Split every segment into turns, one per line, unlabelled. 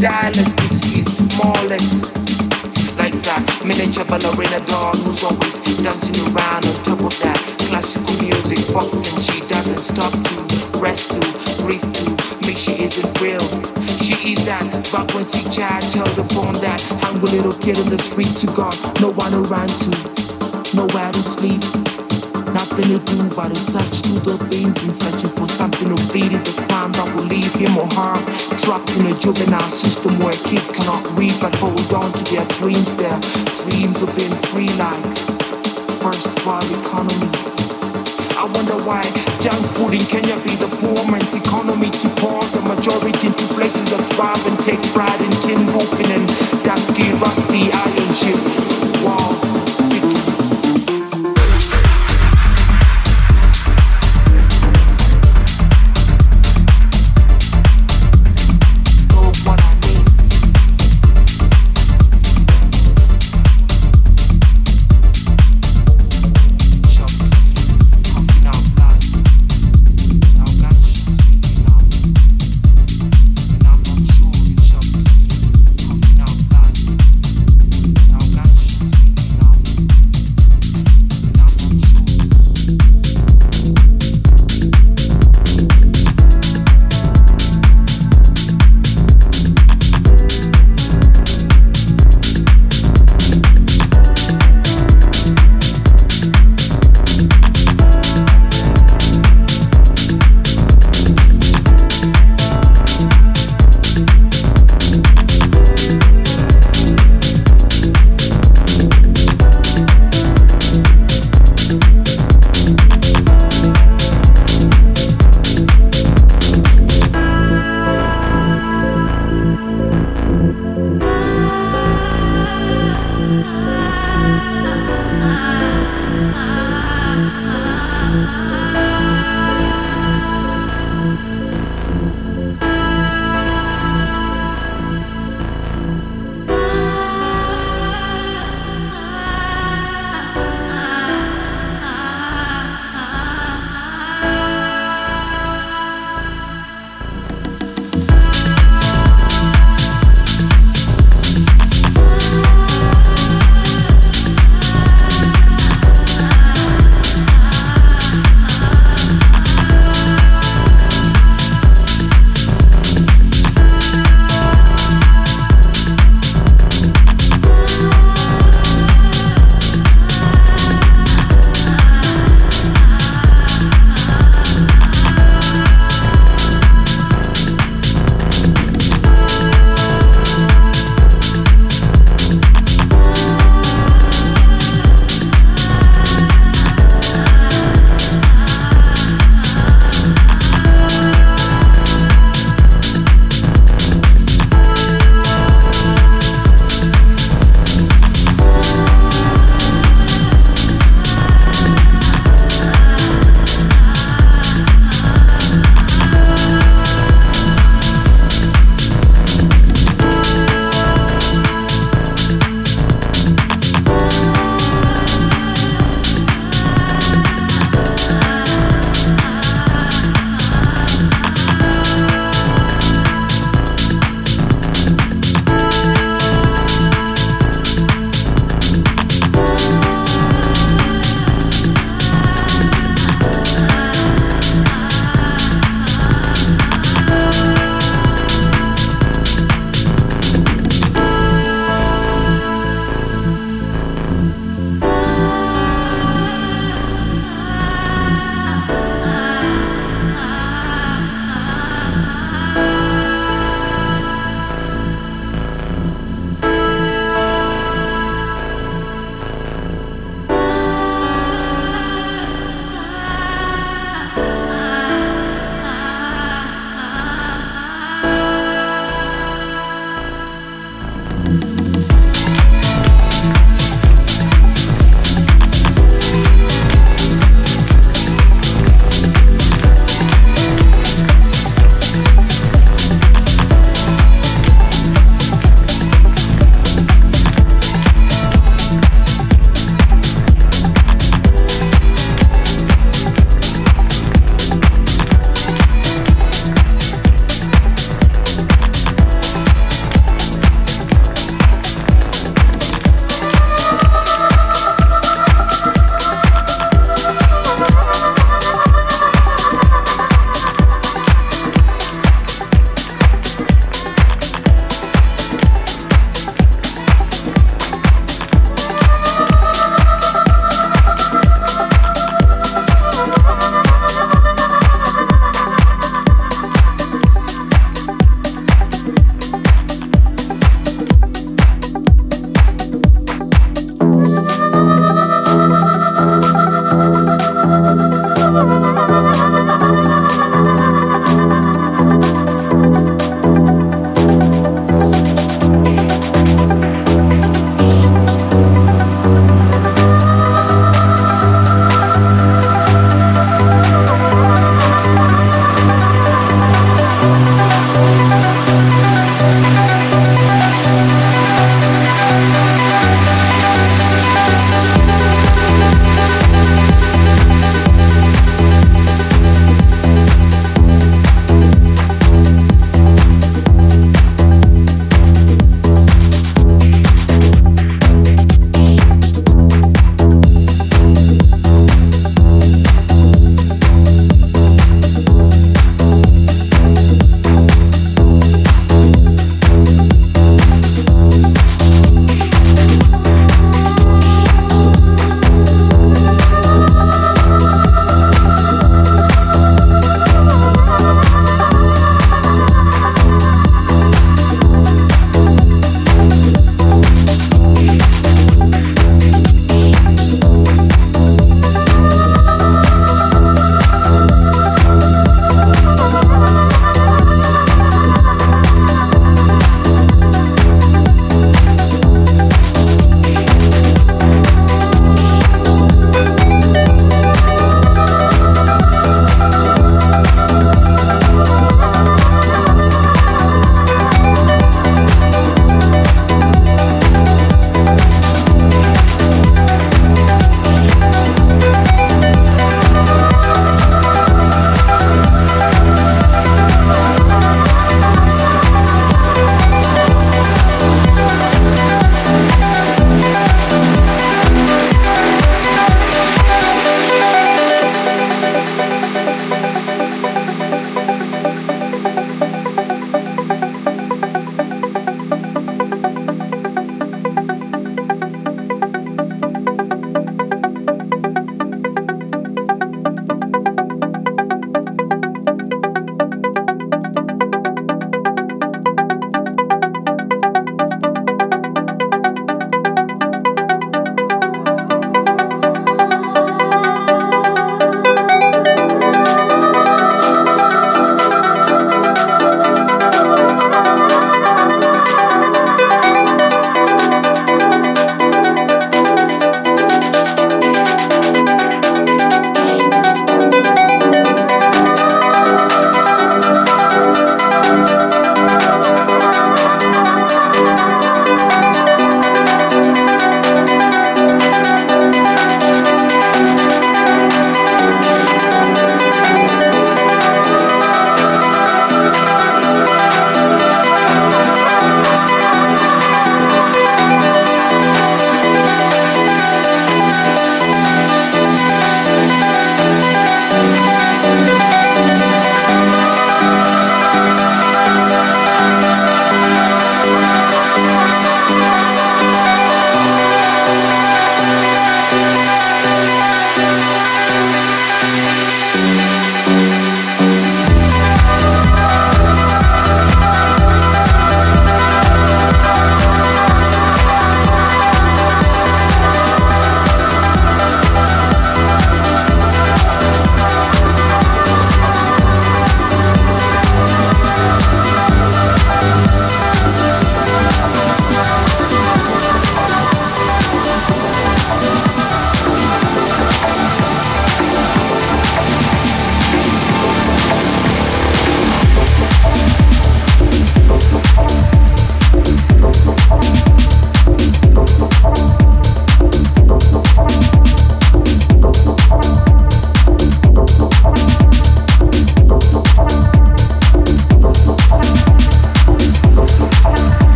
die less disease, more or less like that miniature ballerina doll who's always dancing around on top of that classical music box and she doesn't stop to rest to breathe to me she isn't real she is that vacancy child held upon that hungry little kid in the street to God, no one around to, nowhere to sleep. Nothing to do but to search through the veins and searching for something to feed is a crime that will leave him or her trapped in a juvenile system where kids cannot read but hold on to their dreams. Their dreams of being free like first world economy. I wonder why junk food in Kenya be the poor man's economy to pour the majority into places that thrive and take pride in tin roofing and dusty, rusty iron shit. Wow.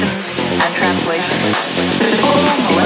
translations and translations.